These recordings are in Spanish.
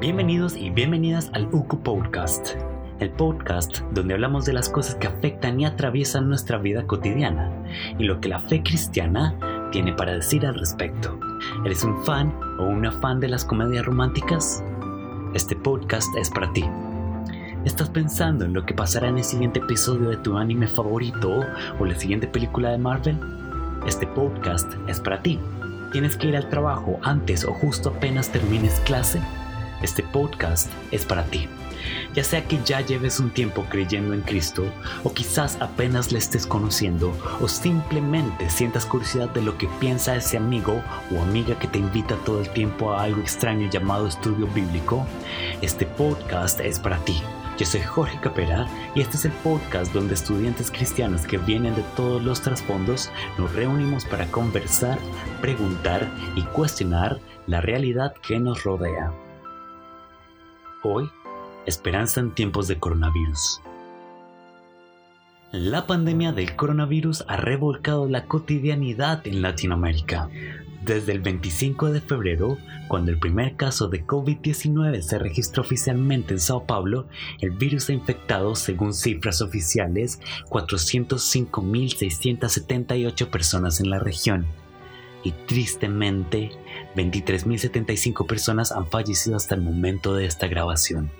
Bienvenidos y bienvenidas al UCU Podcast, el podcast donde hablamos de las cosas que afectan y atraviesan nuestra vida cotidiana y lo que la fe cristiana tiene para decir al respecto. ¿Eres un fan o una fan de las comedias románticas? Este podcast es para ti. ¿Estás pensando en lo que pasará en el siguiente episodio de tu anime favorito o la siguiente película de Marvel? Este podcast es para ti. ¿Tienes que ir al trabajo antes o justo apenas termines clase? Este podcast es para ti. Ya sea que ya lleves un tiempo creyendo en Cristo, o quizás apenas le estés conociendo, o simplemente sientas curiosidad de lo que piensa ese amigo o amiga que te invita todo el tiempo a algo extraño llamado estudio bíblico, este podcast es para ti. Yo soy Jorge Capera y este es el podcast donde estudiantes cristianos que vienen de todos los trasfondos nos reunimos para conversar, preguntar y cuestionar la realidad que nos rodea. Hoy, esperanza en tiempos de coronavirus. La pandemia del coronavirus ha revolcado la cotidianidad en Latinoamérica. Desde el 25 de febrero, cuando el primer caso de COVID-19 se registró oficialmente en Sao Paulo, el virus ha infectado, según cifras oficiales, 405.678 personas en la región. Y tristemente, 23.075 personas han fallecido hasta el momento de esta grabación.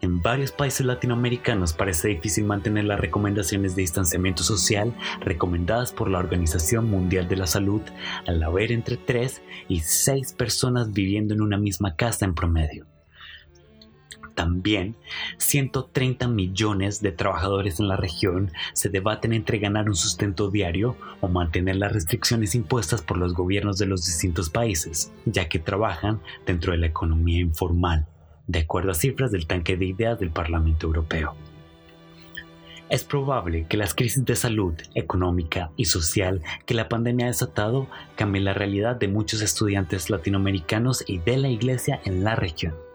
En varios países latinoamericanos parece difícil mantener las recomendaciones de distanciamiento social recomendadas por la Organización Mundial de la Salud al haber entre 3 y 6 personas viviendo en una misma casa en promedio. También, 130 millones de trabajadores en la región se debaten entre ganar un sustento diario o mantener las restricciones impuestas por los gobiernos de los distintos países, ya que trabajan dentro de la economía informal de acuerdo a cifras del tanque de ideas del Parlamento Europeo. Es probable que las crisis de salud, económica y social que la pandemia ha desatado cambien la realidad de muchos estudiantes latinoamericanos y de la iglesia en la región.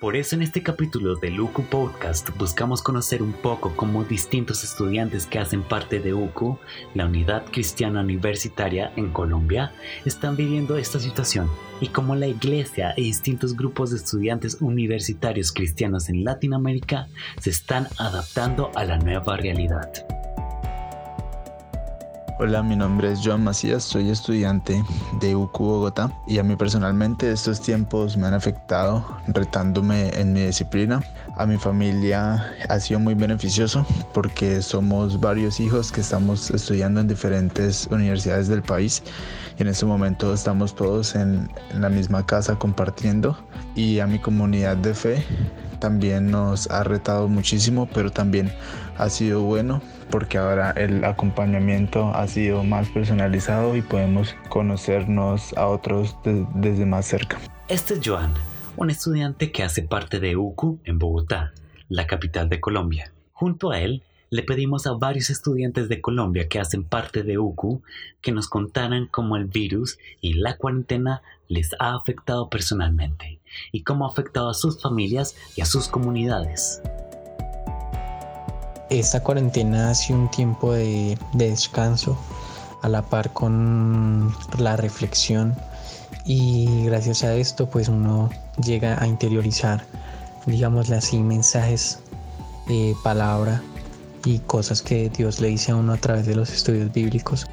Por eso en este capítulo del UCU Podcast buscamos conocer un poco cómo distintos estudiantes que hacen parte de UCU, la Unidad Cristiana Universitaria en Colombia, están viviendo esta situación y cómo la iglesia y distintos grupos de estudiantes universitarios cristianos en Latinoamérica se están adaptando a la nueva realidad. Hola, mi nombre es Joan Macías, soy estudiante de UCU Bogotá y a mí personalmente estos tiempos me han afectado retándome en mi disciplina. A mi familia ha sido muy beneficioso porque somos varios hijos que estamos estudiando en diferentes universidades del país y en este momento estamos todos en, en la misma casa compartiendo y a mi comunidad de fe también nos ha retado muchísimo, pero también ha sido bueno porque ahora el acompañamiento ha sido más personalizado y podemos conocernos a otros desde más cerca. Este es Joan, un estudiante que hace parte de UCU en Bogotá, la capital de Colombia. Junto a él, le pedimos a varios estudiantes de Colombia que hacen parte de UCU que nos contaran cómo el virus y la cuarentena les ha afectado personalmente y cómo ha afectado a sus familias y a sus comunidades. Esta cuarentena ha sido un tiempo de, descanso a la par con la reflexión y gracias a esto pues uno llega a interiorizar digámosle así mensajes palabra y cosas que Dios le dice a uno a través de los estudios bíblicos.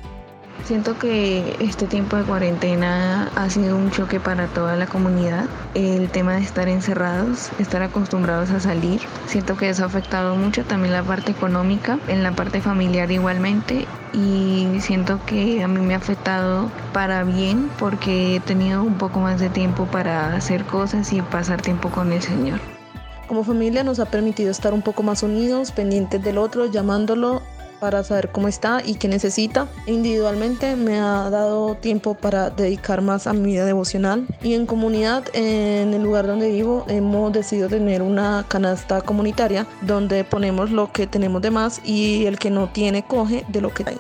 Siento que este tiempo de cuarentena ha sido un choque para toda la comunidad. El tema de estar encerrados, estar acostumbrados a salir, siento que eso ha afectado mucho también la parte económica, en la parte familiar igualmente. Y siento que a mí me ha afectado para bien porque he tenido un poco más de tiempo para hacer cosas y pasar tiempo con el Señor. Como familia nos ha permitido estar un poco más unidos, pendientes del otro, llamándolo para saber cómo está y qué necesita. Individualmente me ha dado tiempo para dedicar más a mi vida devocional y en comunidad, en el lugar donde vivo, hemos decidido tener una canasta comunitaria donde ponemos lo que tenemos de más y el que no tiene coge de lo que hay.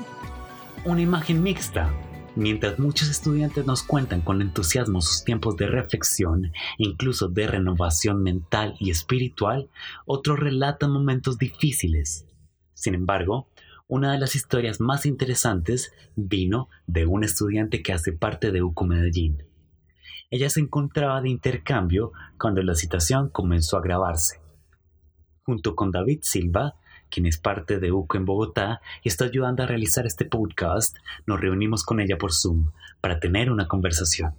Una imagen mixta. Mientras muchos estudiantes nos cuentan con entusiasmo sus tiempos de reflexión, incluso de renovación mental y espiritual, otros relatan momentos difíciles. Sin embargo, una de las historias más interesantes vino de un estudiante que hace parte de UCO Medellín. ella se encontraba de intercambio cuando la situación comenzó a agravarse. Junto con David Silva, quien es parte de UCO en Bogotá y está ayudando a realizar este podcast, nos reunimos con ella por Zoom para tener una conversación.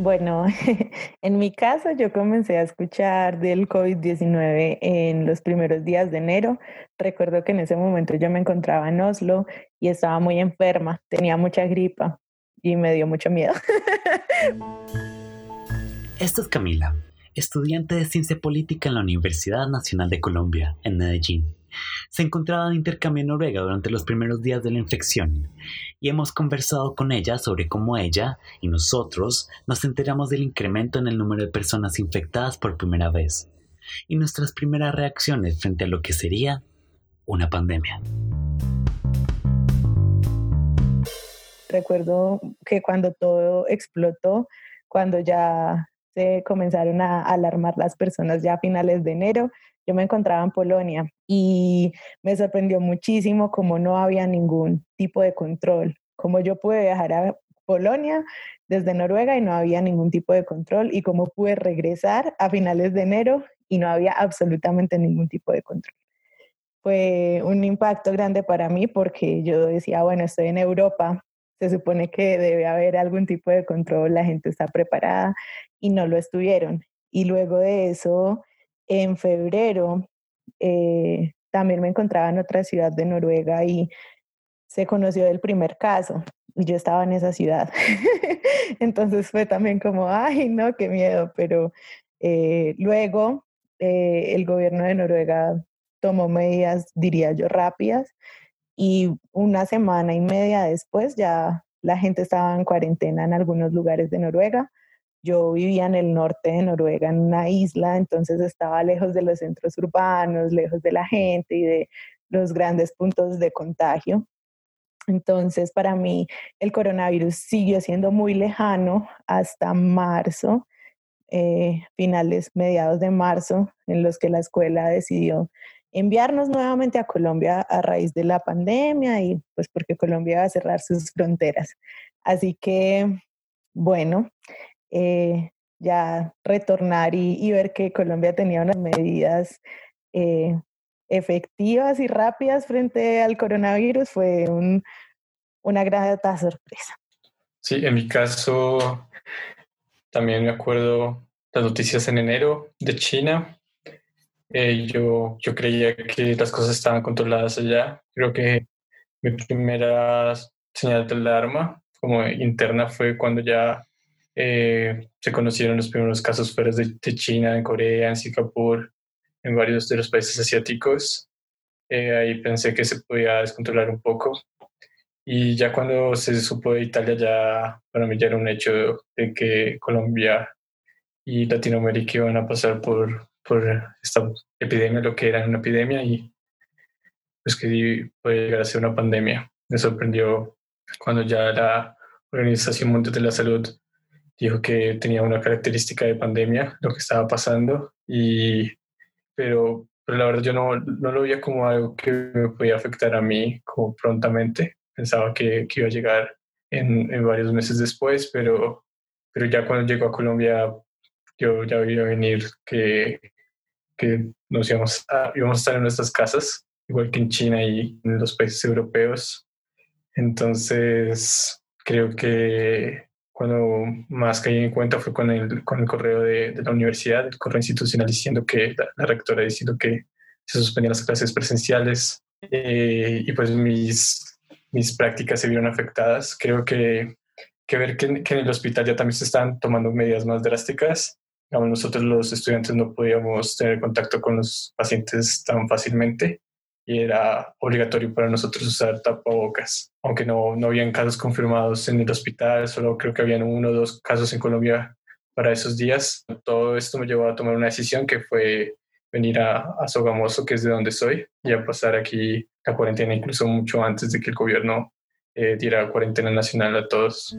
Bueno, en mi caso yo comencé a escuchar del COVID-19 en los primeros días de enero. Recuerdo que en ese momento yo me encontraba en Oslo y estaba muy enferma, tenía mucha gripa y me dio mucho miedo. Esta es Camila, estudiante de Ciencia Política en la Universidad Nacional de Colombia, en Medellín se encontraba de intercambio en Noruega durante los primeros días de la infección y hemos conversado con ella sobre cómo ella y nosotros nos enteramos del incremento en el número de personas infectadas por primera vez y nuestras primeras reacciones frente a lo que sería una pandemia. Recuerdo que cuando todo explotó, cuando ya se comenzaron a alarmar las personas ya a finales de enero, yo me encontraba en Polonia y me sorprendió muchísimo cómo no había ningún tipo de control, como yo pude viajar a Polonia desde Noruega y no había ningún tipo de control y cómo pude regresar a finales de enero y no había absolutamente ningún tipo de control. Fue un impacto grande para mí porque yo decía, bueno, estoy en Europa, se supone que debe haber algún tipo de control, la gente está preparada y no lo estuvieron. Y luego de eso, en febrero eh, también me encontraba en otra ciudad de Noruega y se conoció el primer caso y yo estaba en esa ciudad. Entonces fue también como, ay, no, qué miedo, pero eh, luego eh, el gobierno de Noruega tomó medidas, diría yo, rápidas y una semana y media después ya la gente estaba en cuarentena en algunos lugares de Noruega yo vivía en el norte de Noruega, en una isla, entonces estaba lejos de los centros urbanos, lejos de la gente y de los grandes puntos de contagio. Entonces, para mí, el coronavirus siguió siendo muy lejano hasta marzo, eh, finales, mediados de marzo, en los que la escuela decidió enviarnos nuevamente a Colombia a raíz de la pandemia y pues porque Colombia va a cerrar sus fronteras. Así que, bueno, eh, ya retornar y, ver que Colombia tenía unas medidas eh, efectivas y rápidas frente al coronavirus fue una grata sorpresa. Sí, en mi caso también me acuerdo las noticias en enero de China. Eh, yo, yo creía que las cosas estaban controladas allá. Creo que mi primera señal de alarma como interna fue cuando ya eh, se conocieron los primeros casos fuera de, China, en Corea, en Singapur, en varios de los países asiáticos. Eh, ahí pensé que se podía descontrolar un poco. Y ya cuando se supo de Italia, ya para mí ya era un hecho de que Colombia y Latinoamérica iban a pasar por, por esta epidemia, lo que era una epidemia, y pues que puede llegar a ser una pandemia. Me sorprendió cuando ya la Organización Mundial de la Salud dijo que tenía una característica de pandemia, lo que estaba pasando, y, pero, pero la verdad yo no, no lo veía como algo que me podía afectar a mí como prontamente. Pensaba que, que iba a llegar en, en, varios meses después, pero, pero ya cuando llegó a Colombia yo ya veía venir que, que nos íbamos a, íbamos a estar en nuestras casas, igual que en China y en los países europeos. Entonces, creo que cuando más caí en cuenta fue con el, con el correo de, de la universidad, el correo institucional diciendo que la, rectora diciendo que se suspendían las clases presenciales eh, y pues mis, mis prácticas se vieron afectadas. Creo que, que ver que, que, en el hospital ya también se están tomando medidas más drásticas. Nosotros los estudiantes no podíamos tener contacto con los pacientes tan fácilmente y era obligatorio para nosotros usar tapabocas, aunque no, no habían casos confirmados en el hospital, solo creo que habían uno o dos casos en Colombia para esos días. Todo esto me llevó a tomar una decisión que fue venir a, a Sogamoso, que es de donde soy, y a pasar aquí la cuarentena incluso mucho antes de que el gobierno eh, diera cuarentena nacional a todos.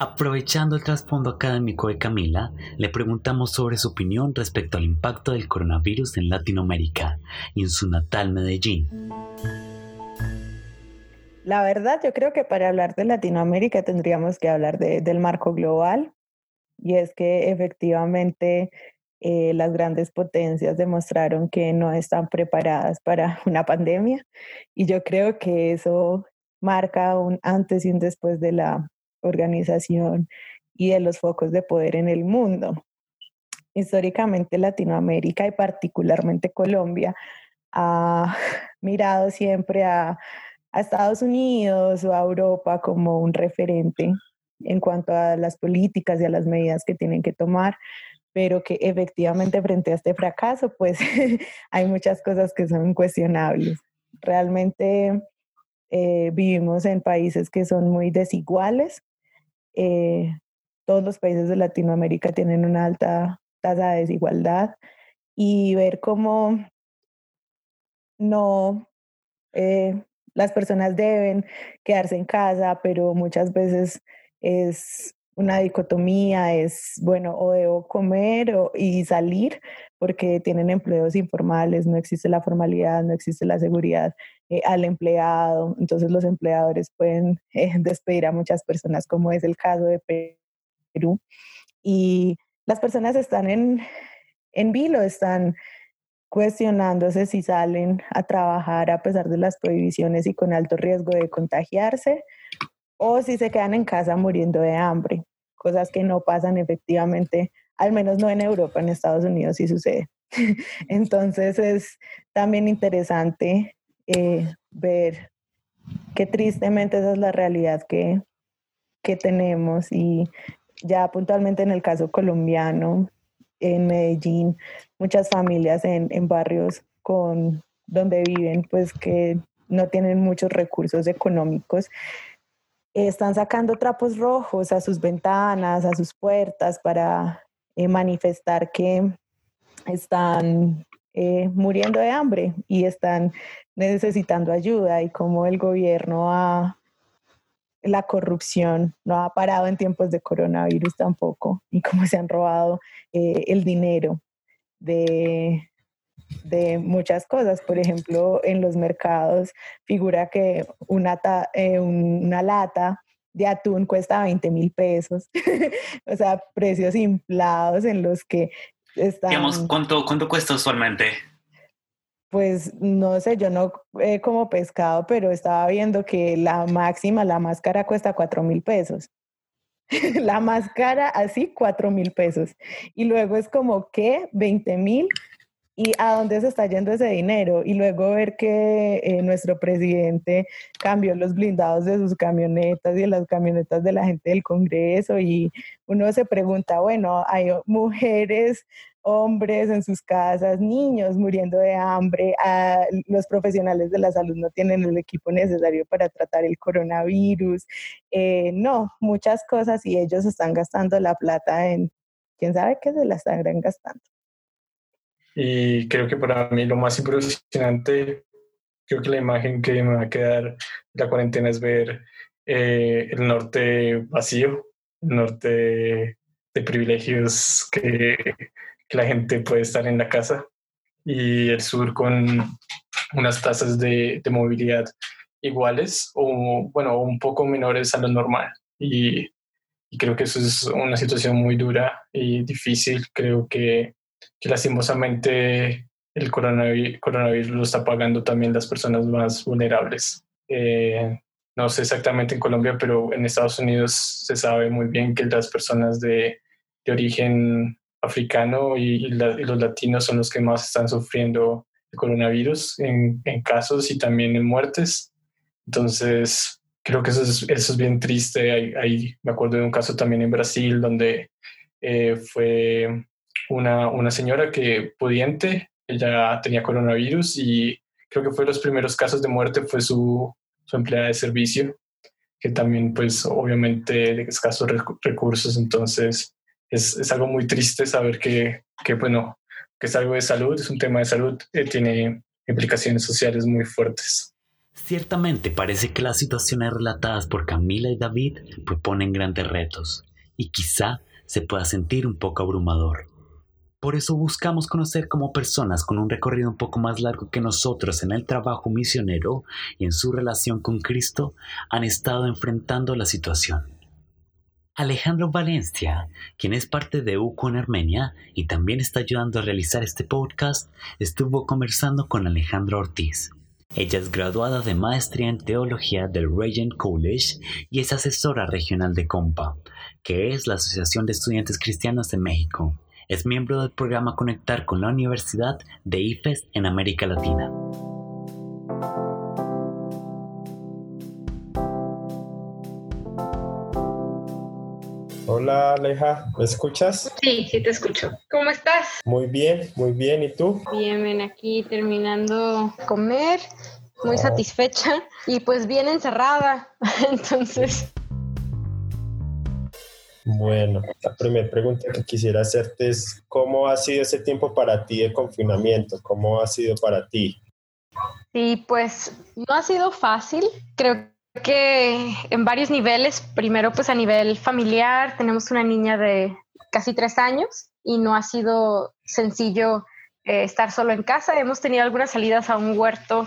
Aprovechando el trasfondo académico de Camila, le preguntamos sobre su opinión respecto al impacto del coronavirus en Latinoamérica y en su natal Medellín. La verdad, yo creo que para hablar de Latinoamérica tendríamos que hablar del marco global y es que efectivamente eh, las grandes potencias demostraron que no están preparadas para una pandemia y yo creo que eso marca un antes y un después de la organización y de los focos de poder en el mundo. Históricamente Latinoamérica y particularmente Colombia ha mirado siempre a, a Estados Unidos o a Europa como un referente en cuanto a las políticas y a las medidas que tienen que tomar, pero que efectivamente frente a este fracaso, pues hay muchas cosas que son cuestionables. Realmente eh, vivimos en países que son muy desiguales. Eh, todos los países de Latinoamérica tienen una alta tasa de desigualdad y ver cómo no eh, las personas deben quedarse en casa, pero muchas veces es una dicotomía, es, bueno, o debo comer y salir porque tienen empleos informales, no existe la formalidad, no existe la seguridad eh, al empleado, entonces los empleadores pueden eh, despedir a muchas personas, como es el caso de Perú. Y las personas están en, en vilo, están cuestionándose si salen a trabajar a pesar de las prohibiciones y con alto riesgo de contagiarse o si se quedan en casa muriendo de hambre, cosas que no pasan efectivamente, al menos no en Europa, en Estados Unidos sí sucede. Entonces es también interesante eh, ver que tristemente esa es la realidad que, que tenemos. Y ya puntualmente en el caso colombiano, en Medellín, muchas familias en, en barrios con donde viven, pues que no tienen muchos recursos económicos están sacando trapos rojos a sus ventanas, a sus puertas para eh, manifestar que están eh, muriendo de hambre y están necesitando ayuda y como el gobierno ha, la corrupción no ha parado en tiempos de coronavirus tampoco y cómo se han robado eh, el dinero de, de muchas cosas. Por ejemplo, en los mercados figura que una, eh, una lata de atún cuesta 20 mil pesos. o sea, precios inflados en los que están... Digamos, ¿cuánto, ¿cuánto cuesta usualmente? Pues no sé, yo no eh, como pescado, pero estaba viendo que la máxima, la más cara cuesta 4 mil pesos. la más cara así, 4 mil pesos. Y luego es como que 20 mil y a dónde se está yendo ese dinero y luego ver que eh, nuestro presidente cambió los blindados de sus camionetas y de las camionetas de la gente del Congreso y uno se pregunta, bueno, hay mujeres, hombres en sus casas, niños muriendo de hambre, los profesionales de la salud no tienen el equipo necesario para tratar el coronavirus, eh, no, muchas cosas y ellos están gastando la plata en, quién sabe qué se la están gastando. Y creo que para mí lo más impresionante, creo que la imagen que me va a quedar de la cuarentena es ver eh, el norte vacío, el norte de privilegios que, que, la gente puede estar en la casa y el sur con unas tasas de, de movilidad iguales o, bueno, un poco menores a lo normal. Y, y creo que eso es una situación muy dura y difícil. Creo que que lastimosamente el coronavirus, lo está pagando también las personas más vulnerables. Eh, no sé exactamente en Colombia, pero en Estados Unidos se sabe muy bien que las personas de, de origen africano y, los latinos son los que más están sufriendo el coronavirus en, en, casos y también en muertes. Entonces, creo que eso es, eso es bien triste. Ahí, me acuerdo de un caso también en Brasil donde eh, fue una, una señora que pudiente, ella tenía coronavirus y creo que fue los primeros casos de muerte fue su, su empleada de servicio, que también pues obviamente de escasos recursos, entonces es, es, algo muy triste saber que, que, bueno, que es algo de salud, es un tema de salud, eh, tiene implicaciones sociales muy fuertes. Ciertamente parece que las situaciones relatadas por Camila y David proponen grandes retos y quizá se pueda sentir un poco abrumador. Por eso buscamos conocer cómo personas con un recorrido un poco más largo que nosotros en el trabajo misionero y en su relación con Cristo han estado enfrentando la situación. Alejandro Valencia, quien es parte de UCO en Armenia y también está ayudando a realizar este podcast, estuvo conversando con Alejandro Ortiz. Ella es graduada de maestría en teología del Regent College y es asesora regional de COMPA, que es la Asociación de Estudiantes Cristianos de México. Es miembro del programa Conectar con la Universidad de IFES en América Latina. Hola Aleja, ¿me escuchas? Sí, sí te escucho. ¿Cómo estás? Muy bien, muy bien. ¿Y tú? Bien, ven aquí terminando comer, muy ah. satisfecha y pues bien encerrada. Entonces, bueno, la primera pregunta que quisiera hacerte es, ¿cómo ha sido ese tiempo para ti de confinamiento? ¿Cómo ha sido para ti? Sí, pues no ha sido fácil. Creo que en varios niveles. Primero, pues a nivel familiar, tenemos una niña de casi tres años y no ha sido sencillo eh, estar solo en casa. Hemos tenido algunas salidas a un huerto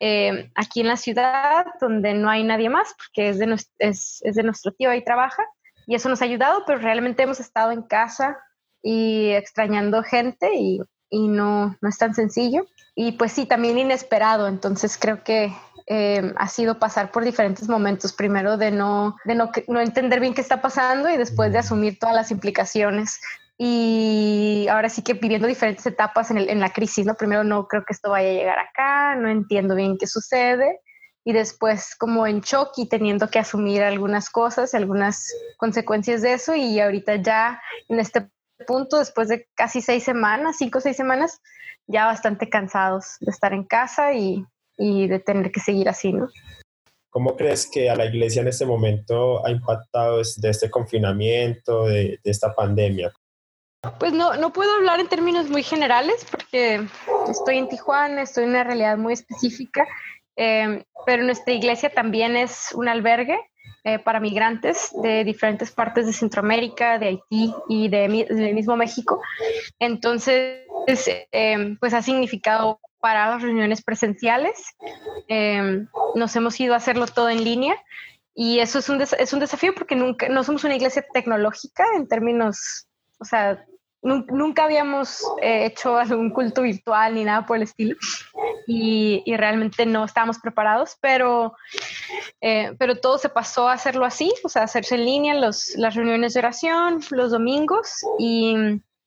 eh, aquí en la ciudad donde no hay nadie más porque es de, es, de nuestro tío, ahí trabaja y eso nos ha ayudado, pero realmente hemos estado en casa y extrañando gente y, y no, no es tan sencillo. Y pues sí, también inesperado, entonces creo que eh, ha sido pasar por diferentes momentos, primero de, no, de no, no, entender bien qué está pasando y después de asumir todas las implicaciones. Y ahora sí que viviendo diferentes etapas en, el, en la crisis, ¿no? Primero no creo que esto vaya a llegar acá, no entiendo bien qué sucede y después como en shock y teniendo que asumir algunas cosas, algunas consecuencias de eso y ahorita ya en este punto, después de casi seis semanas, cinco o seis semanas, ya bastante cansados de estar en casa y, y de tener que seguir así, ¿no? ¿Cómo crees que a la iglesia en este momento ha impactado de este confinamiento, de, de esta pandemia? Pues no, no puedo hablar en términos muy generales porque estoy en Tijuana, estoy en una realidad muy específica Em, pero nuestra iglesia también es un albergue eh, para migrantes de diferentes partes de Centroamérica, de Haití y de, del mismo México. Entonces, em, pues ha significado para las reuniones presenciales. Em, nos hemos ido a hacerlo todo en línea y eso es un, es un desafío porque nunca, no somos una iglesia tecnológica en términos, o sea, nunca habíamos eh, hecho algún culto virtual ni nada por el estilo. Y, realmente no estábamos preparados, pero, eh, pero todo se pasó a hacerlo así, o sea, hacerse en línea los, las reuniones de oración los domingos y,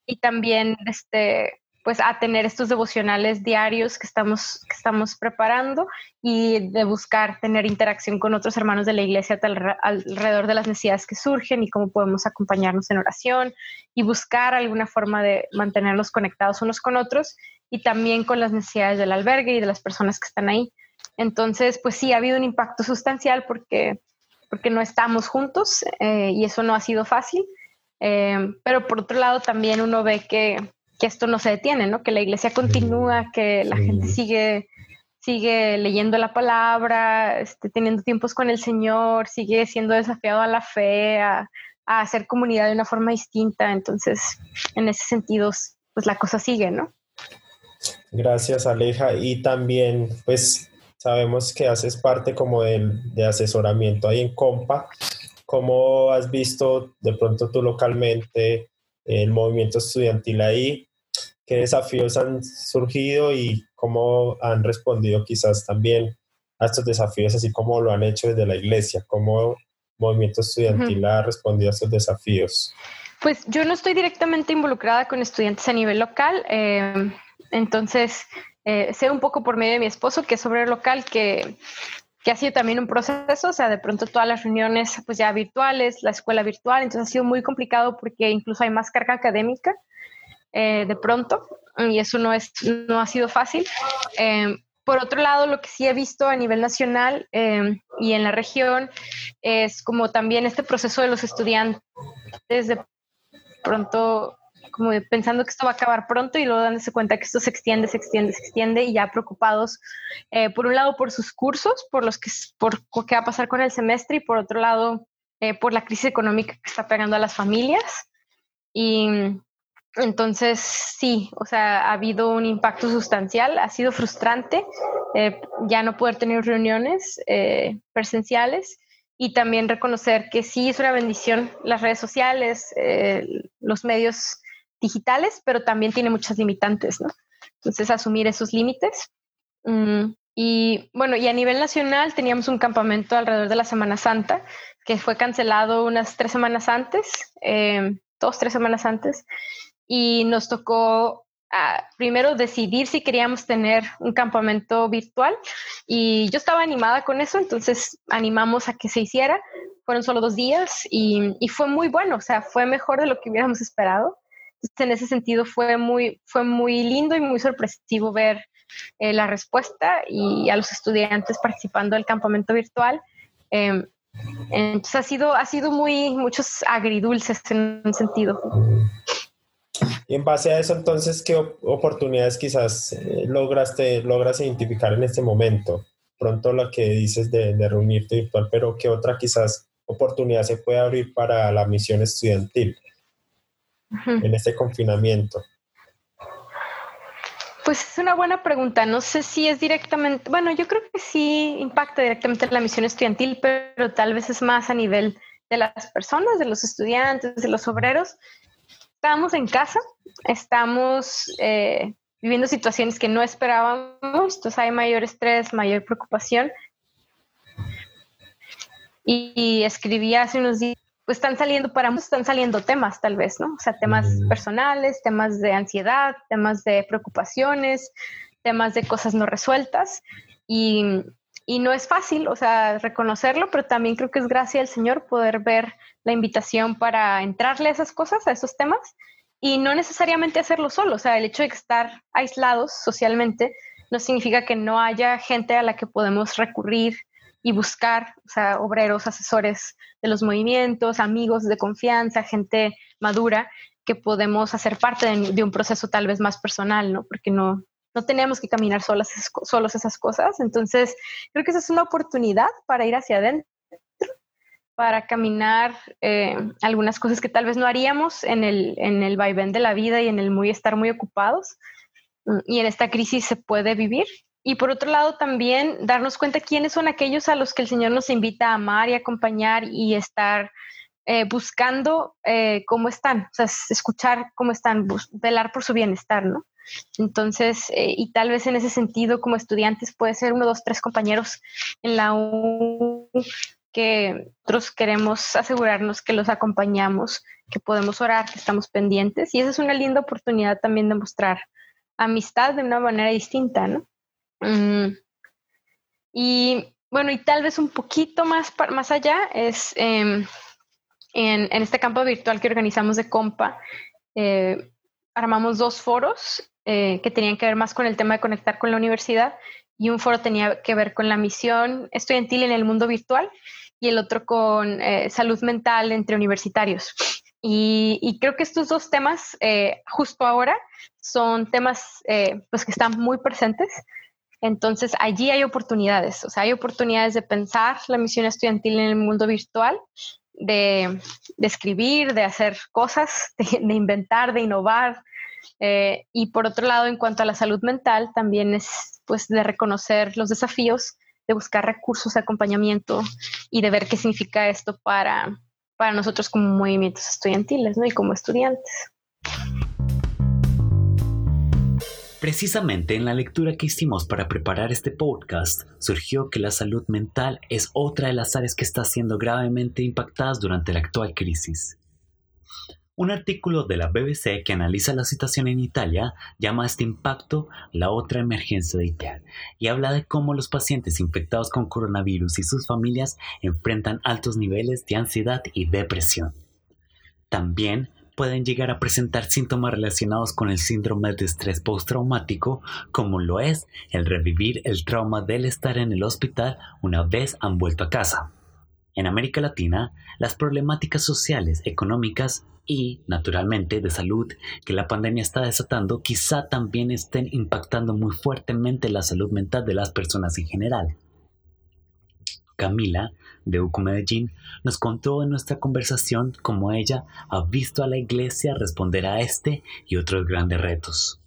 y también este, pues a tener estos devocionales diarios que estamos, que estamos preparando y de buscar tener interacción con otros hermanos de la iglesia alrededor de las necesidades que surgen y cómo podemos acompañarnos en oración y buscar alguna forma de mantenerlos conectados unos con otros y también con las necesidades del albergue y de las personas que están ahí. Entonces, pues sí, ha habido un impacto sustancial porque, porque no estamos juntos eh, y eso no ha sido fácil. Eh, pero por otro lado, también uno ve que que esto no se detiene, ¿no? Que la iglesia continúa, que la gente sigue, sigue leyendo la palabra, este, teniendo tiempos con el Señor, sigue siendo desafiado a la fe, a, a hacer comunidad de una forma distinta. Entonces, en ese sentido, pues la cosa sigue, ¿no? Gracias, Aleja. Y también, pues, sabemos que haces parte como de, de asesoramiento ahí en Compa. ¿Cómo has visto de pronto tú localmente el movimiento estudiantil ahí, qué desafíos han surgido y cómo han respondido quizás también a estos desafíos, así como lo han hecho desde la iglesia, cómo el movimiento estudiantil ha respondido a estos desafíos. Pues yo no estoy directamente involucrada con estudiantes a nivel local, eh, entonces eh, sé un poco por medio de mi esposo, que es obrero local, que que ha sido también un proceso, o sea, de pronto todas las reuniones pues ya virtuales, la escuela virtual, entonces ha sido muy complicado porque incluso hay más carga académica eh, de pronto y eso no, es, no ha sido fácil. Eh, por otro lado, lo que sí he visto a nivel nacional eh, y en la región es como también este proceso de los estudiantes de pronto como pensando que esto va a acabar pronto y luego dándose cuenta que esto se extiende, se extiende, se extiende y ya preocupados, eh, por un lado por sus cursos, por los que por qué va a pasar con el semestre y por otro lado eh, por la crisis económica que está pegando a las familias. Y, entonces, sí, o sea, ha habido un impacto sustancial, ha sido frustrante eh, ya no poder tener reuniones eh, presenciales y también reconocer que sí es una bendición las redes sociales, eh, los medios digitales, pero también tiene muchas limitantes, ¿no? Entonces, asumir esos límites. Mm, y bueno, y a nivel nacional teníamos un campamento alrededor de la Semana Santa que fue cancelado unas tres semanas antes, dos, tres semanas antes y nos tocó ah, primero decidir si queríamos tener un campamento virtual y yo estaba animada con eso, entonces animamos a que se hiciera. Fueron solo dos días y, fue muy bueno, o sea, fue mejor de lo que hubiéramos esperado. En ese sentido fue muy, fue muy lindo y muy sorpresivo ver eh, la respuesta y a los estudiantes participando del campamento virtual. Em, entonces ha sido, ha sido muy, muchos agridulces en un sentido. Y en base a eso, entonces, ¿qué oportunidades quizás eh, lograste, logras identificar en este momento? Pronto lo que dices de, reunirte virtual, pero ¿qué otra quizás oportunidad se puede abrir para la misión estudiantil en este confinamiento? Pues es una buena pregunta. No sé si es directamente, bueno, yo creo que sí impacta directamente en la misión estudiantil, pero tal vez es más a nivel de las personas, de los estudiantes, de los obreros estamos en casa, estamos eh, viviendo situaciones que no esperábamos, entonces hay mayor estrés, mayor preocupación. Y, escribí hace unos días, pues están saliendo, para muchos están saliendo temas tal vez, ¿no? O sea, temas personales, temas de ansiedad, temas de preocupaciones, temas de cosas no resueltas. Y, y no es fácil, o sea, reconocerlo, pero también creo que es gracia al Señor poder ver la invitación para entrarle a esas cosas, a esos temas, y no necesariamente hacerlo solo. O sea, el hecho de estar aislados socialmente no significa que no haya gente a la que podemos recurrir y buscar, o sea, obreros, asesores de los movimientos, amigos de confianza, gente madura, que podemos hacer parte de, de un proceso tal vez más personal, ¿no? Porque no, no tenemos que caminar solas, solos esas cosas. Entonces, creo que esa es una oportunidad para ir hacia adentro, para caminar eh, algunas cosas que tal vez no haríamos en el, en el vaivén de la vida y en el muy estar muy ocupados. Mm, y en esta crisis se puede vivir. Y por otro lado, también darnos cuenta quiénes son aquellos a los que el Señor nos invita a amar y acompañar y estar eh, buscando eh, cómo están, o sea, escuchar cómo están, velar por su bienestar, ¿no? Entonces, eh, y tal vez en ese sentido, como estudiantes, puede ser uno, dos, tres compañeros en la U que nosotros queremos asegurarnos que los acompañamos, que podemos orar, que estamos pendientes. Y esa es una linda oportunidad también de mostrar amistad de una manera distinta, ¿no? Y bueno, y tal vez un poquito más, más allá es em, en, en, este campo virtual que organizamos de compa. Eh, armamos dos foros eh, que tenían que ver más con el tema de conectar con la universidad y un foro tenía que ver con la misión estudiantil en el mundo virtual y el otro con eh, salud mental entre universitarios. Y, creo que estos dos temas eh, justo ahora son temas pues que están muy presentes. Entonces allí hay oportunidades, o sea, hay oportunidades de pensar la misión estudiantil en el mundo virtual, de, escribir, de hacer cosas, de inventar, de innovar, eh, y por otro lado, en cuanto a la salud mental, también es pues de reconocer los desafíos, de buscar recursos de acompañamiento y de ver qué significa esto para, para nosotros como movimientos estudiantiles ¿no? y como estudiantes. Precisamente en la lectura que hicimos para preparar este podcast, surgió que la salud mental es otra de las áreas que está siendo gravemente impactadas durante la actual crisis. Un artículo de la BBC que analiza la situación en Italia llama a este impacto la otra emergencia de Italia y habla de cómo los pacientes infectados con coronavirus y sus familias enfrentan altos niveles de ansiedad y depresión. También pueden llegar a presentar síntomas relacionados con el síndrome de estrés postraumático, como lo es el revivir el trauma del estar en el hospital una vez han vuelto a casa. En América Latina, las problemáticas sociales, económicas y, naturalmente, de salud que la pandemia está desatando quizá también estén impactando muy fuertemente la salud mental de las personas en general. Camila, de UCU Medellín, nos contó en nuestra conversación cómo ella ha visto a la iglesia responder a este y otros grandes retos.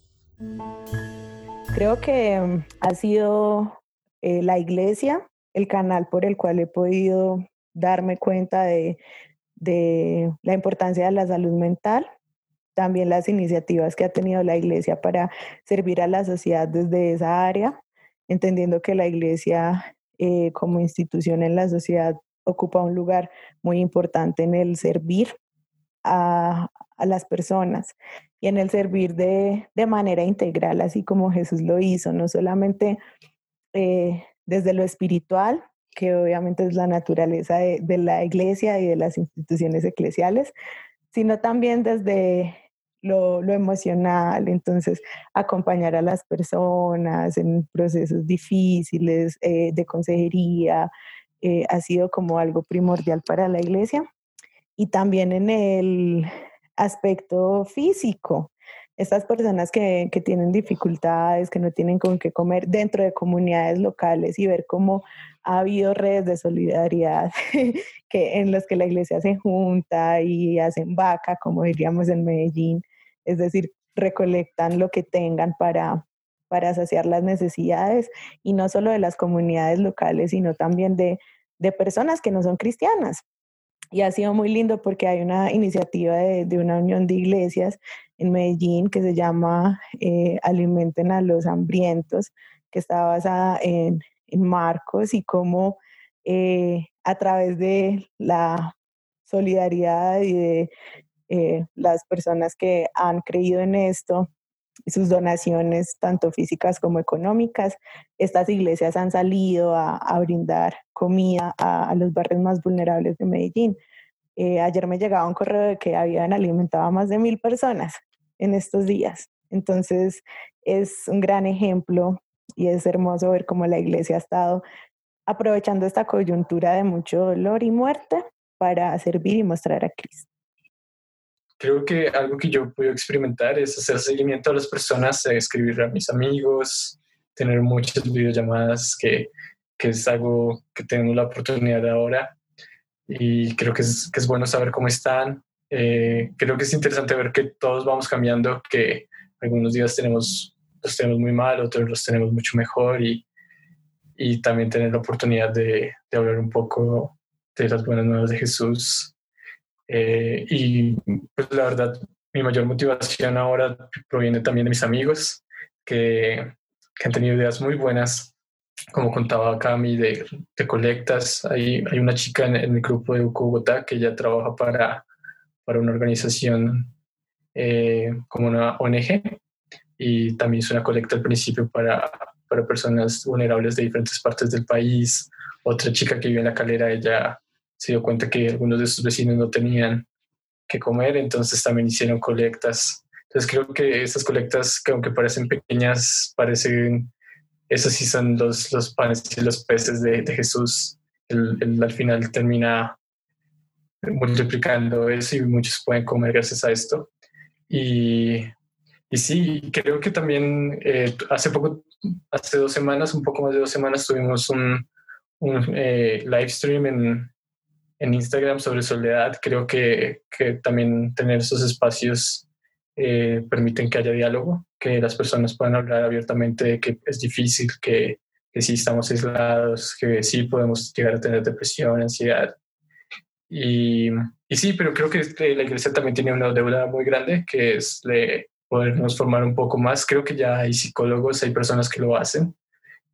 Creo que mm, ha sido eh, la iglesia el canal por el cual he podido darme cuenta de la importancia de la salud mental, también las iniciativas que ha tenido la iglesia para servir a la sociedad desde esa área, entendiendo que la iglesia eh, como institución en la sociedad ocupa un lugar muy importante en el servir a, las personas y en el servir de, manera integral, así como Jesús lo hizo, no solamente eh, desde lo espiritual, que obviamente es la naturaleza de, la iglesia y de las instituciones eclesiales, sino también desde lo, emocional, entonces acompañar a las personas en procesos difíciles eh, de consejería eh, ha sido como algo primordial para la iglesia. Y también en el aspecto físico, estas personas que, que, tienen dificultades, que no tienen con qué comer dentro de comunidades locales y ver cómo ha habido redes de solidaridad que, en las que la iglesia se junta y hacen vaca, como diríamos en Medellín, es decir, recolectan lo que tengan para, para saciar las necesidades y no solo de las comunidades locales, sino también de, de personas que no son cristianas. Y ha sido muy lindo porque hay una iniciativa de, de una unión de iglesias en Medellín que se llama eh, Alimenten a los Hambrientos, que está basada en, Marcos y cómo eh, a través de la solidaridad y de eh, las personas que han creído en esto, sus donaciones, tanto físicas como económicas, estas iglesias han salido a, brindar comida a, los barrios más vulnerables de Medellín. ayer me llegaba un correo de que habían alimentado a más de mil personas en estos días. Entonces es un gran ejemplo y es hermoso ver cómo la iglesia ha estado aprovechando esta coyuntura de mucho dolor y muerte para servir y mostrar a Cristo. Creo que algo que yo puedo experimentar es hacer seguimiento a las personas, escribir a mis amigos, tener muchas videollamadas, que, que es algo que tengo la oportunidad de ahora. Y creo que es, que es bueno saber cómo están, eh, creo que es interesante ver que todos vamos cambiando, que algunos días tenemos, los tenemos muy mal, otros los tenemos mucho mejor y, y también tener la oportunidad de, de, hablar un poco de las buenas nuevas de Jesús. Eh, y pues la verdad, mi mayor motivación ahora proviene también de mis amigos que, que han tenido ideas muy buenas como contaba Cami, de, de colectas. Hay, hay una chica en, en, el grupo de Bogotá que ya trabaja para para una organización eh, como una ONG y también hizo una colecta al principio para, para personas vulnerables de diferentes partes del país. Otra chica que vive en la calera, ella se dio cuenta que algunos de sus vecinos no tenían que comer, entonces también hicieron colectas. Entonces creo que esas colectas, que aunque parecen pequeñas, parecen, esos sí son los, los panes y los peces de, de Jesús. El, al final termina multiplicando eso y muchos pueden comer gracias a esto. Y, y sí, creo que también eh, hace poco, hace dos semanas, un poco más de dos semanas, tuvimos un, un eh, live stream en, en, Instagram sobre soledad. Creo que, que también tener esos espacios eh, permiten que haya diálogo, que las personas puedan hablar abiertamente de que es difícil, que, que sí estamos aislados, que sí podemos llegar a tener depresión, ansiedad y, y, sí, pero creo que la iglesia también tiene una deuda muy grande, que es de podernos formar un poco más. Creo que ya hay psicólogos, hay personas que lo hacen.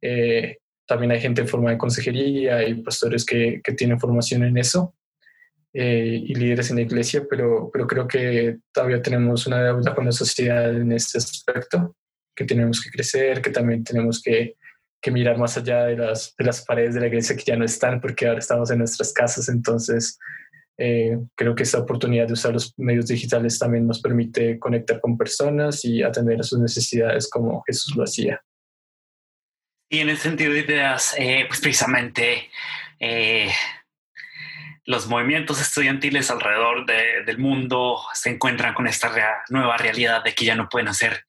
Eh, también hay gente en forma de consejería, hay pastores que, que tienen formación en eso eh, y líderes en la iglesia, pero, pero creo que todavía tenemos una deuda con la sociedad en este aspecto, que tenemos que crecer, que también tenemos que que mirar más allá de las, de las paredes de la iglesia que ya no están porque ahora estamos en nuestras casas. Entonces, eh, creo que esta oportunidad de usar los medios digitales también nos permite conectar con personas y atender a sus necesidades como Jesús lo hacía. Y en el sentido de ideas, eh, pues precisamente eh, los movimientos estudiantiles alrededor del mundo se encuentran con esta nueva realidad de que ya no pueden hacer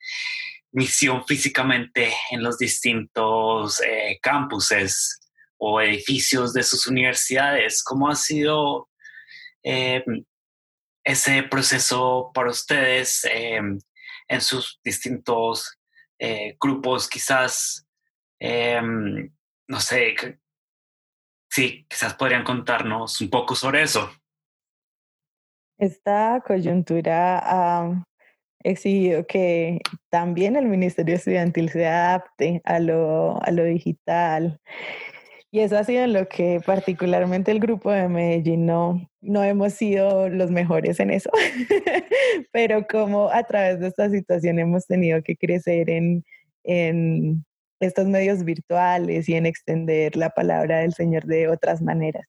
misión físicamente en los distintos eh, campuses o edificios de sus universidades. ¿Cómo ha sido ese proceso para ustedes en sus distintos grupos? Quizás, no sé, sí, quizás podrían contarnos un poco sobre eso. Esta coyuntura ha exigido que también el Ministerio Estudiantil se adapte a lo, a lo digital y eso ha sido lo que particularmente el grupo de Medellín no, no hemos sido los mejores en eso, pero como a través de esta situación hemos tenido que crecer en, en estos medios virtuales y en extender la palabra del Señor de otras maneras.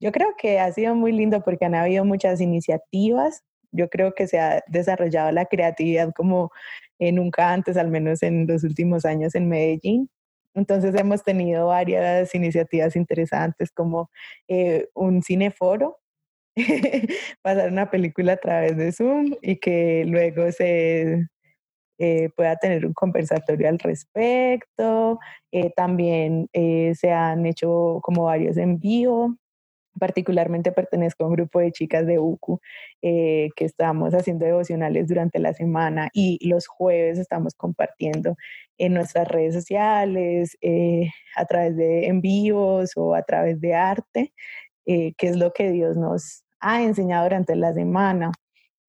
Yo creo que ha sido muy lindo porque han habido muchas iniciativas. Yo creo que se ha desarrollado la creatividad como nunca antes, al menos en los últimos años en Medellín. Entonces hemos tenido varias iniciativas interesantes como eh, un cineforo, pasar una película a través de Zoom y que luego se eh, pueda tener un conversatorio al respecto. Eh, también se han hecho como varios envíos particularmente pertenezco a un grupo de chicas de UCU eh, que estamos haciendo devocionales durante la semana y los jueves estamos compartiendo en nuestras redes sociales, eh, a través de envíos o a través de arte, eh, que es lo que Dios nos ha enseñado durante la semana.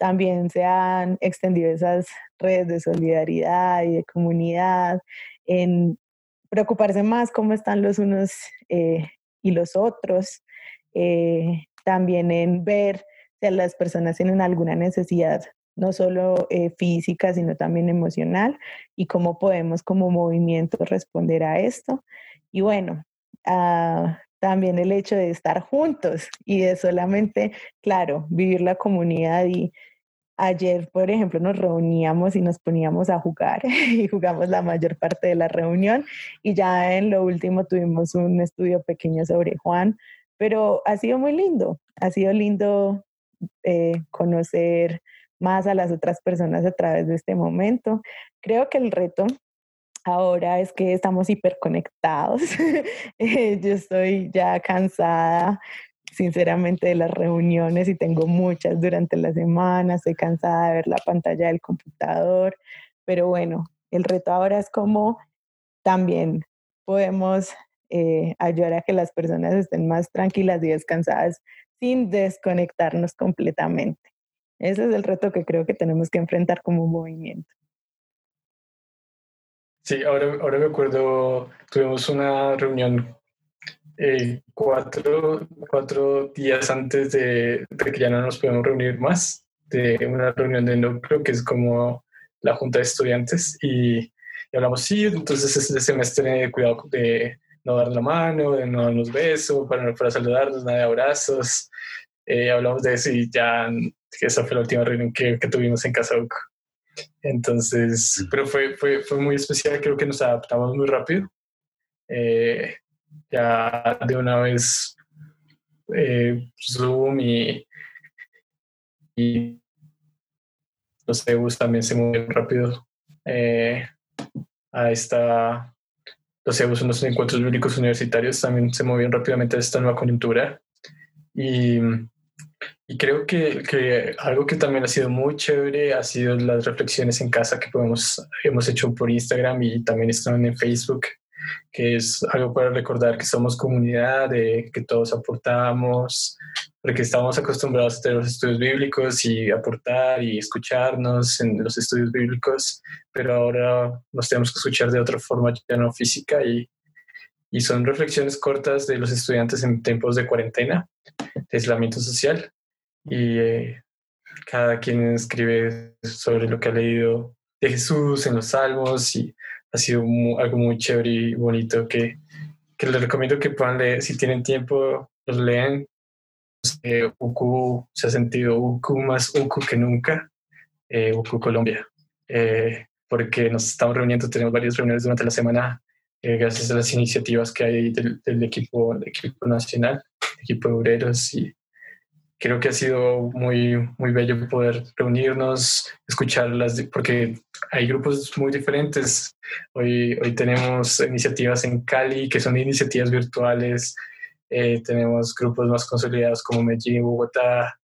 También se han extendido esas redes de solidaridad y de comunidad en preocuparse más cómo están los unos y los otros, eh, también en ver si las personas tienen alguna necesidad, no solo eh, física, sino también emocional, y cómo podemos como movimiento responder a esto. Y bueno, ah, también el hecho de estar juntos y de solamente, claro, vivir la comunidad y Ayer, por ejemplo, nos reuníamos y nos poníamos a jugar y jugamos la mayor parte de la reunión y ya en lo último tuvimos un estudio pequeño sobre Juan pero ha sido muy lindo, ha sido lindo eh, conocer más a las otras personas a través de este momento. Creo que el reto ahora es que estamos hiperconectados. Eh, yo estoy ya cansada, sinceramente, de las reuniones y tengo muchas durante la semana. Estoy cansada de ver la pantalla del computador, pero bueno, el reto ahora es cómo también podemos eh, ayudar a que las personas estén más tranquilas y descansadas sin desconectarnos completamente. Ese es el reto que creo que tenemos que enfrentar como movimiento. Sí, ahora, ahora me acuerdo, tuvimos una reunión eh, cuatro, cuatro días antes de, que ya no nos podíamos reunir más, de una reunión de núcleo que es como la junta de estudiantes y, y hablamos, sí, entonces este semestre cuidado de no dar la mano, de no darnos besos, para, para saludarnos, nada de abrazos. Eh, hablamos de eso y ya esa fue la última reunión que, que tuvimos en Casa Entonces, pero fue, fue, fue muy especial, creo que nos adaptamos muy rápido. Eh, ya de una vez eh, Zoom y, y los EUs también se mueven rápido a esta los CEUs, los encuentros bíblicos universitarios, también se movieron rápidamente a esta nueva coyuntura. Y, y creo que, que, algo que también ha sido muy chévere ha sido las reflexiones en casa que podemos, hemos hecho por Instagram y también están en Facebook, que es algo para recordar que somos comunidad, que todos aportamos, porque estamos acostumbrados a tener los estudios bíblicos y aportar y escucharnos en los estudios bíblicos, pero ahora nos tenemos que escuchar de otra forma, ya no física, y, y son reflexiones cortas de los estudiantes en tiempos de cuarentena, de aislamiento social, y eh, cada quien escribe sobre lo que ha leído de Jesús en los salmos, y ha sido algo muy chévere y bonito que, que les recomiendo que puedan leer, si tienen tiempo, los leen eh, UCU se ha sentido UCU más UCU que nunca, eh, UCU Colombia, eh, porque nos estamos reuniendo, tenemos varias reuniones durante la semana eh, gracias a las iniciativas que hay del, equipo, del equipo nacional, equipo de obreros y creo que ha sido muy, muy bello poder reunirnos, escucharlas, porque hay grupos muy diferentes. Hoy, hoy tenemos iniciativas en Cali que son iniciativas virtuales, eh, tenemos grupos más consolidados como Medellín, Bogotá,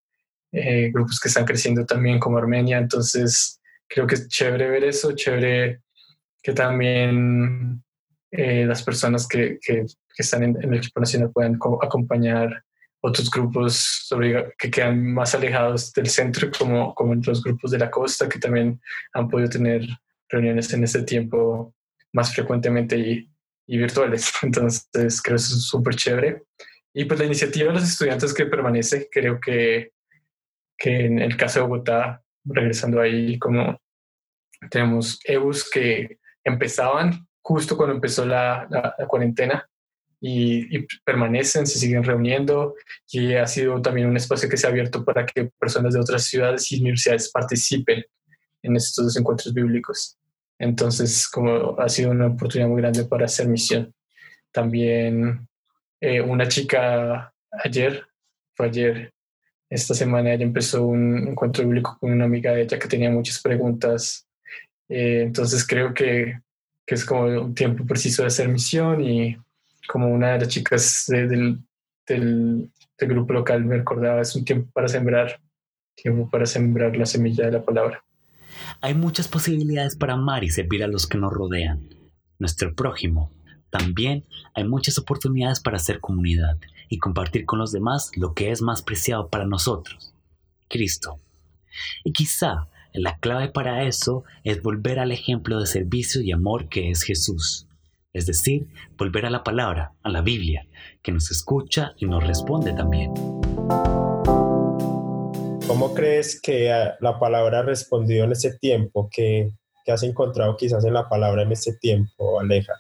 eh, grupos que están creciendo también como Armenia, entonces creo que es chévere ver eso, chévere que también eh, las personas que, que, están en, en, el equipo nacional puedan acompañar otros grupos sobre, que quedan más alejados del centro, como, como los grupos de la costa, que también han podido tener reuniones en este tiempo más frecuentemente y, y virtuales. Entonces, creo que eso es súper chévere. Y pues la iniciativa de los estudiantes que permanece, creo que, que en el caso de Bogotá, regresando ahí, como tenemos EBUs que empezaban justo cuando empezó la, la cuarentena y, permanecen, se siguen reuniendo y ha sido también un espacio que se ha abierto para que personas de otras ciudades y universidades participen en estos encuentros bíblicos. Entonces, como ha sido una oportunidad muy grande para hacer misión. También eh, una chica ayer, fue ayer, esta semana ella empezó un encuentro bíblico con una amiga de ella que tenía muchas preguntas. Eh, entonces creo que, que es como un tiempo preciso de hacer misión y como una de las chicas del, del, grupo local me recordaba, es un tiempo para sembrar, tiempo para sembrar la semilla de la palabra. Hay muchas posibilidades para amar y servir a los que nos rodean, nuestro prójimo. También hay muchas oportunidades para hacer comunidad y compartir con los demás lo que es más preciado para nosotros, Cristo. Y quizá la clave para eso es volver al ejemplo de servicio y amor que es Jesús es decir, volver a la palabra, a la Biblia, que nos escucha y nos responde también. ¿Cómo crees que la palabra ha respondido en ese tiempo? ¿Qué, has encontrado quizás en la palabra en ese tiempo, Aleja?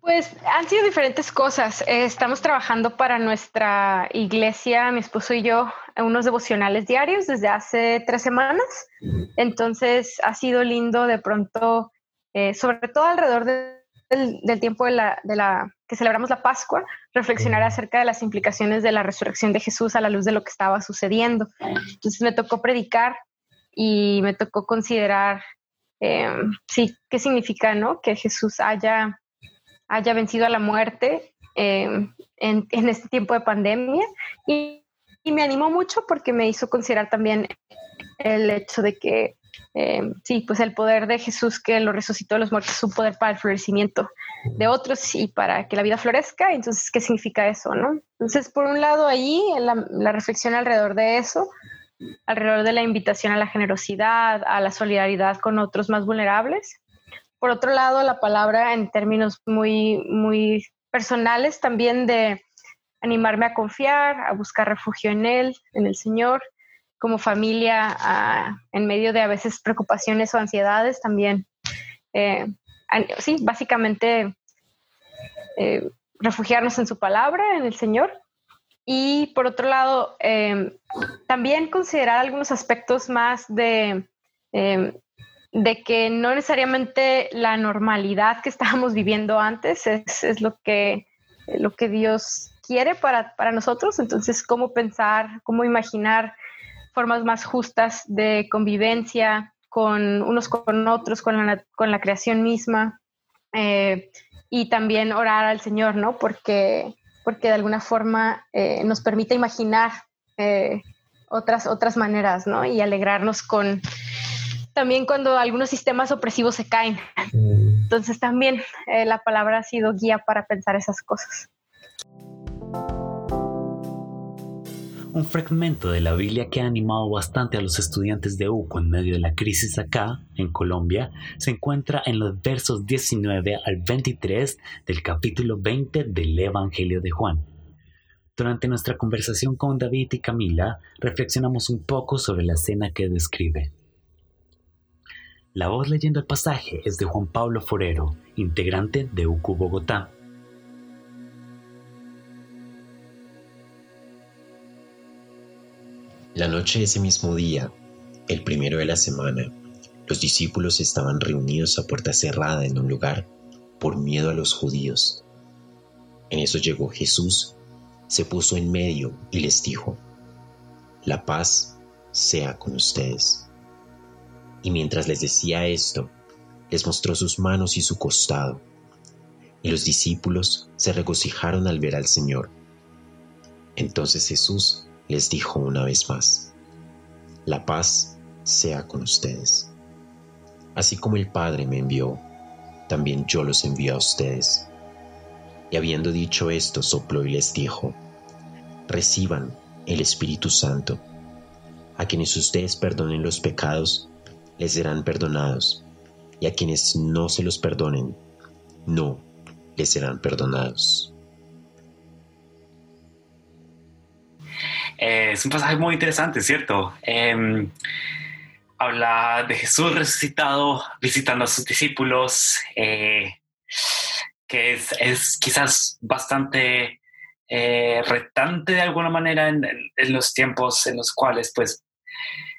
Pues han sido diferentes cosas. Eh, estamos trabajando para nuestra iglesia, mi esposo y yo, unos devocionales diarios desde hace tres semanas. Entonces ha sido lindo de pronto, eh, sobre todo alrededor de del, tiempo de la, de la, que celebramos la Pascua, reflexionar acerca de las implicaciones de la resurrección de Jesús a la luz de lo que estaba sucediendo. Entonces me tocó predicar y me tocó considerar, em, sí, qué significa, ¿no? Que Jesús haya, haya vencido a la muerte em, en, en, este tiempo de pandemia y, y me animó mucho porque me hizo considerar también el hecho de que eh, sí, pues el poder de Jesús que lo resucitó de los muertos es un poder para el florecimiento de otros y para que la vida florezca. Entonces, ¿qué significa eso? No? Entonces, por un lado, ahí la, la reflexión alrededor de eso, alrededor de la invitación a la generosidad, a la solidaridad con otros más vulnerables. Por otro lado, la palabra en términos muy, muy personales también de animarme a confiar, a buscar refugio en Él, en el Señor, como familia en medio de a veces preocupaciones o ansiedades también. Eh, sí, básicamente eh, refugiarnos en su palabra, en el Señor. Y por otro lado, eh, también considerar algunos aspectos más de, de que no necesariamente la normalidad que estábamos viviendo antes es, es lo, que, lo que Dios quiere para, para nosotros. Entonces, cómo pensar, cómo imaginar formas más justas de convivencia con unos con otros, con la, con la creación misma. Eh, y también orar al Señor, ¿no? Porque, porque de alguna forma eh, nos permite imaginar eh, otras, otras maneras, ¿no? Y alegrarnos con también cuando algunos sistemas opresivos se caen. Mm. Entonces también la palabra ha sido guía para pensar esas cosas. Un fragmento de la Biblia que ha animado bastante a los estudiantes de UCO en medio de la crisis acá, en Colombia, se encuentra en los versos 19 al 23 del capítulo 20 del Evangelio de Juan. Durante nuestra conversación con David y Camila, reflexionamos un poco sobre la escena que describe. La voz leyendo el pasaje es de Juan Pablo Forero, integrante de UCU Bogotá. La noche de ese mismo día, el primero de la semana, los discípulos estaban reunidos a puerta cerrada en un lugar por miedo a los judíos. En eso llegó Jesús, se puso en medio y les dijo, la paz sea con ustedes. Y mientras les decía esto, les mostró sus manos y su costado. Y los discípulos se regocijaron al ver al Señor. Entonces Jesús les dijo una vez más, la paz sea con ustedes. Así como el Padre me envió, también yo los envío a ustedes. Y habiendo dicho esto, sopló y les dijo, reciban el Espíritu Santo. A quienes ustedes perdonen los pecados, les serán perdonados, y a quienes no se los perdonen, no les serán perdonados. Eh, es un pasaje muy interesante, ¿cierto? Em, habla de Jesús resucitado, visitando a sus discípulos, eh, que es, quizás bastante eh, retante de alguna manera en, los tiempos en los cuales pues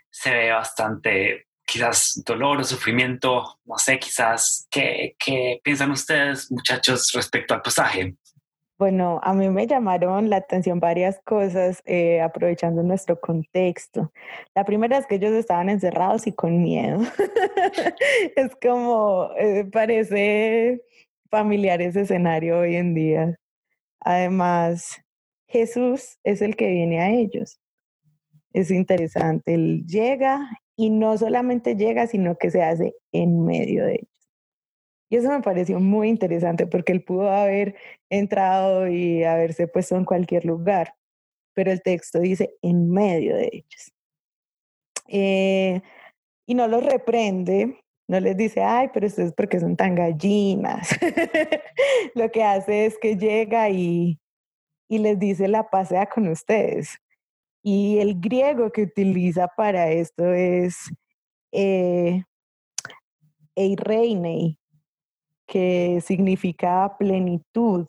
se ve bastante quizás dolor o sufrimiento, no sé, quizás, ¿qué, qué piensan ustedes muchachos respecto al pasaje? Bueno, a mí me llamaron la atención varias cosas eh, aprovechando nuestro contexto. La primera es que ellos estaban encerrados y con miedo. es como, eh, parece familiar ese escenario hoy en día. Además, Jesús es el que viene a ellos. Es interesante, él llega y no solamente llega, sino que se hace en medio de ellos. Y eso me pareció muy interesante porque él pudo haber entrado y haberse puesto en cualquier lugar, pero el texto dice en medio de ellos. Eh, y no los reprende, no les dice, ay, pero esto es porque son tan gallinas. Lo que hace es que llega y, y les dice, la pasea con ustedes. Y el griego que utiliza para esto es eh, eireinei, que significa plenitud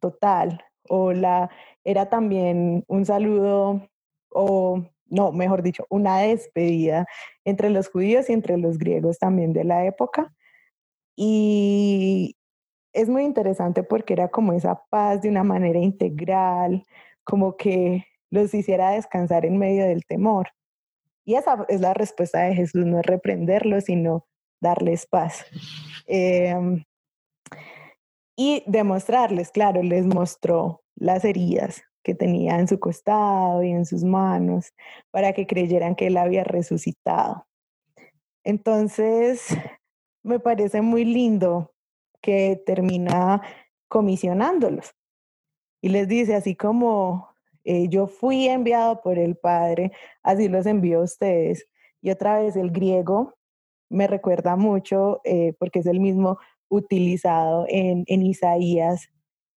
total, o la, era también un saludo, o no, mejor dicho, una despedida entre los judíos y entre los griegos también de la época. Y es muy interesante porque era como esa paz de una manera integral, como que los hiciera descansar en medio del temor. Y esa es la respuesta de Jesús, no es reprenderlos, sino darles paz. Em, y demostrarles, claro, les mostró las heridas que tenía en su costado y en sus manos para que creyeran que él había resucitado. Entonces, me parece muy lindo que termina comisionándolos y les dice, así como eh, yo fui enviado por el Padre, así los envío a ustedes. Y otra vez el griego me recuerda mucho, eh, porque es el mismo utilizado en, en Isaías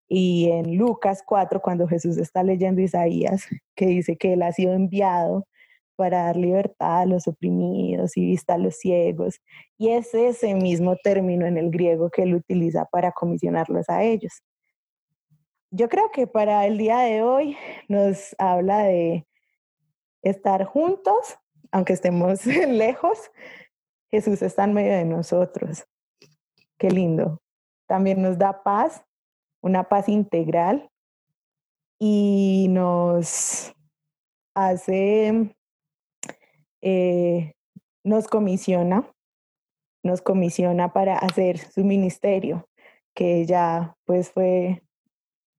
y en Lucas 4, cuando Jesús está leyendo Isaías, que dice que Él ha sido enviado para dar libertad a los oprimidos y vista a los ciegos. Y es ese mismo término en el griego que Él utiliza para comisionarlos a ellos. Yo creo que para el día de hoy nos habla de estar juntos, aunque estemos lejos, Jesús está en medio de nosotros. Qué lindo. También nos da paz, una paz integral y nos hace, eh, nos comisiona, nos comisiona para hacer su ministerio, que ya pues fue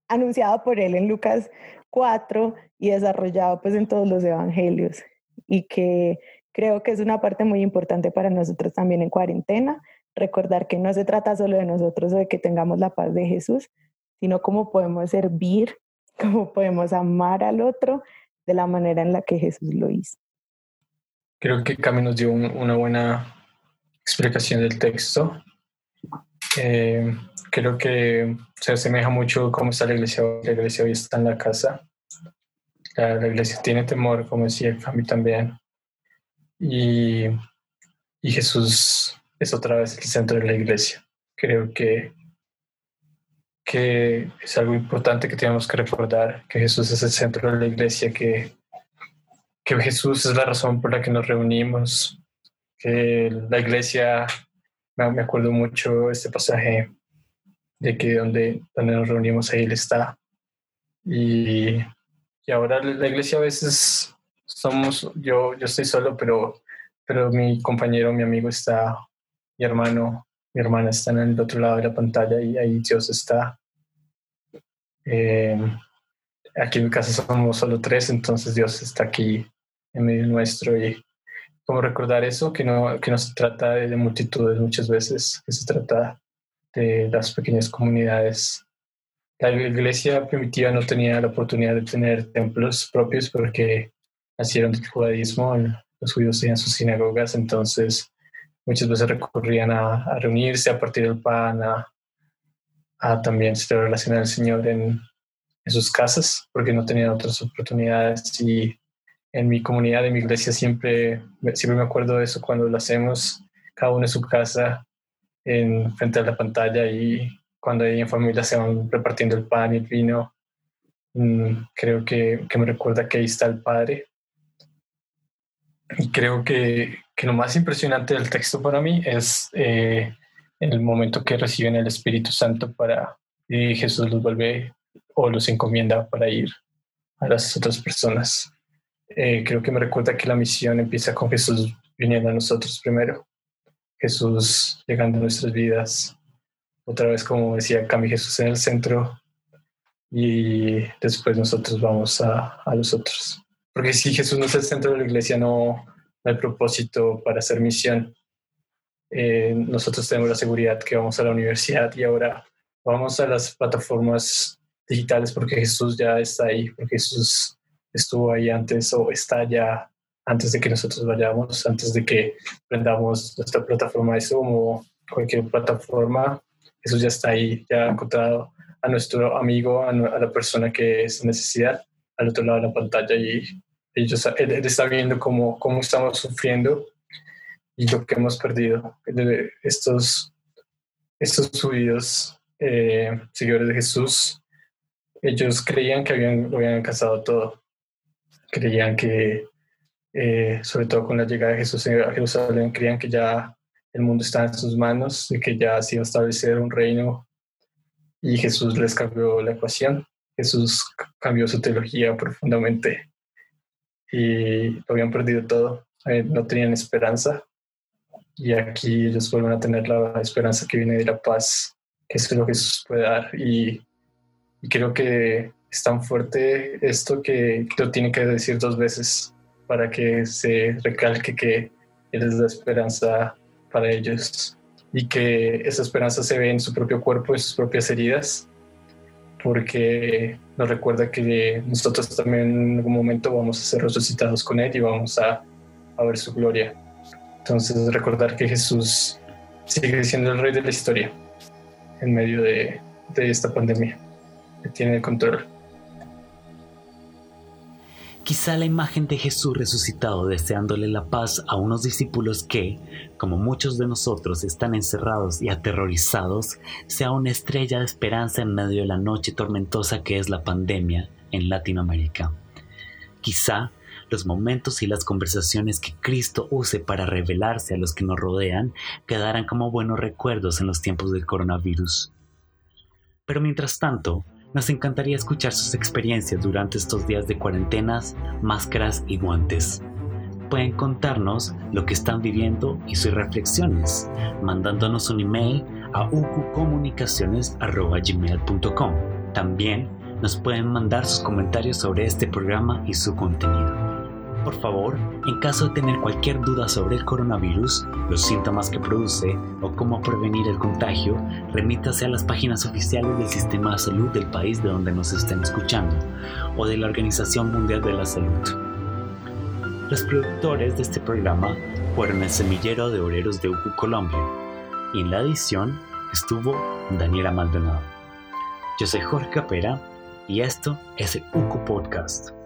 anunciado por él en Lucas 4 y desarrollado pues en todos los evangelios y que creo que es una parte muy importante para nosotros también en cuarentena, recordar que no se trata solo de nosotros o de que tengamos la paz de Jesús, sino cómo podemos servir, cómo podemos amar al otro de la manera en la que Jesús lo hizo. Creo que Cami nos dio una buena explicación del texto. Eh, creo que se asemeja mucho cómo está la iglesia hoy. La iglesia hoy está en la casa. La, la iglesia tiene temor, como decía Cami también. Y, y Jesús es otra vez el centro de la iglesia. Creo que, que es algo importante que tenemos que recordar, que Jesús es el centro de la iglesia, que, que Jesús es la razón por la que nos reunimos, que la iglesia, me acuerdo mucho este pasaje de que donde, donde nos reunimos ahí Él está. Y, y ahora la iglesia a veces somos, yo, yo estoy solo, pero, pero mi compañero, mi amigo está, mi hermano, mi hermana están en el otro lado de la pantalla y ahí Dios está. Eh, aquí en mi casa somos solo tres, entonces Dios está aquí en medio nuestro y como recordar eso, que no, que no se trata de, multitudes muchas veces, que se trata de las pequeñas comunidades. La iglesia primitiva no tenía la oportunidad de tener templos propios porque nacieron del judaísmo, los judíos tenían sus sinagogas, entonces muchas veces recurrían a, reunirse, a partir el pan, a, también celebrar la cena del Señor en, sus casas, porque no tenían otras oportunidades y en mi comunidad, en mi iglesia, siempre, siempre me acuerdo de eso cuando lo hacemos, cada uno en su casa, en, frente a la pantalla y cuando hay en familia se van repartiendo el pan y el vino. Mm, creo que me recuerda que ahí está el Padre. Creo que, que lo más impresionante del texto para mí es eh, el momento que reciben el Espíritu Santo para y Jesús los vuelve o los encomienda para ir a las otras personas. Eh, creo que me recuerda que la misión empieza con Jesús viniendo a nosotros primero, Jesús llegando a nuestras vidas, otra vez como decía Cami, Jesús en el centro y después nosotros vamos a, a los otros. Porque si Jesús no es el centro de la iglesia, no, hay propósito para hacer misión. Eh, nosotros tenemos la seguridad que vamos a la universidad y ahora vamos a las plataformas digitales porque Jesús ya está ahí, porque Jesús estuvo ahí antes o está ya antes de que nosotros vayamos, antes de que prendamos nuestra plataforma de Zoom o cualquier plataforma, eso ya está ahí, ya ha encontrado a nuestro amigo, a, la persona que es necesidad al otro lado de la pantalla y ellos, él, está viendo cómo, cómo estamos sufriendo y lo que hemos perdido. Estos, estos subidos eh, seguidores de Jesús, ellos creían que habían, lo habían alcanzado todo creían que, eh, sobre todo con la llegada de Jesús a Jerusalén, creían que ya el mundo estaba en sus manos y que ya se iba a establecer un reino y Jesús les cambió la ecuación. Jesús cambió su teología profundamente y lo habían perdido todo. Eh, no tenían esperanza y aquí ellos vuelven a tener la esperanza que viene de la paz, que es lo que Jesús puede dar. Y, y creo que es tan fuerte esto que lo tiene que decir dos veces para que se recalque que eres la esperanza para ellos y que esa esperanza se ve en su propio cuerpo, en sus propias heridas, porque nos recuerda que nosotros también en algún momento vamos a ser resucitados con Él y vamos a, a ver su gloria. Entonces recordar que Jesús sigue siendo el rey de la historia en medio de, de esta pandemia, que tiene el control. Quizá la imagen de Jesús resucitado deseándole la paz a unos discípulos que, como muchos de nosotros, están encerrados y aterrorizados, sea una estrella de esperanza en medio de la noche tormentosa que es la pandemia en Latinoamérica. Quizá los momentos y las conversaciones que Cristo use para revelarse a los que nos rodean quedarán como buenos recuerdos en los tiempos del coronavirus. Pero mientras tanto, nos encantaría escuchar sus experiencias durante estos días de cuarentenas, máscaras y guantes. Pueden contarnos lo que están viviendo y sus reflexiones, mandándonos un email a ucucomunicaciones.gmail.com. También nos pueden mandar sus comentarios sobre este programa y su contenido. Por favor, en caso de tener cualquier duda sobre el coronavirus, los síntomas que produce o cómo prevenir el contagio, remítase a las páginas oficiales del Sistema de Salud del país de donde nos estén escuchando o de la Organización Mundial de la Salud. Los productores de este programa fueron el Semillero de Obreros de UCU Colombia y en la edición estuvo Daniela Maldonado. Yo soy Jorge Capera y esto es el UCU Podcast.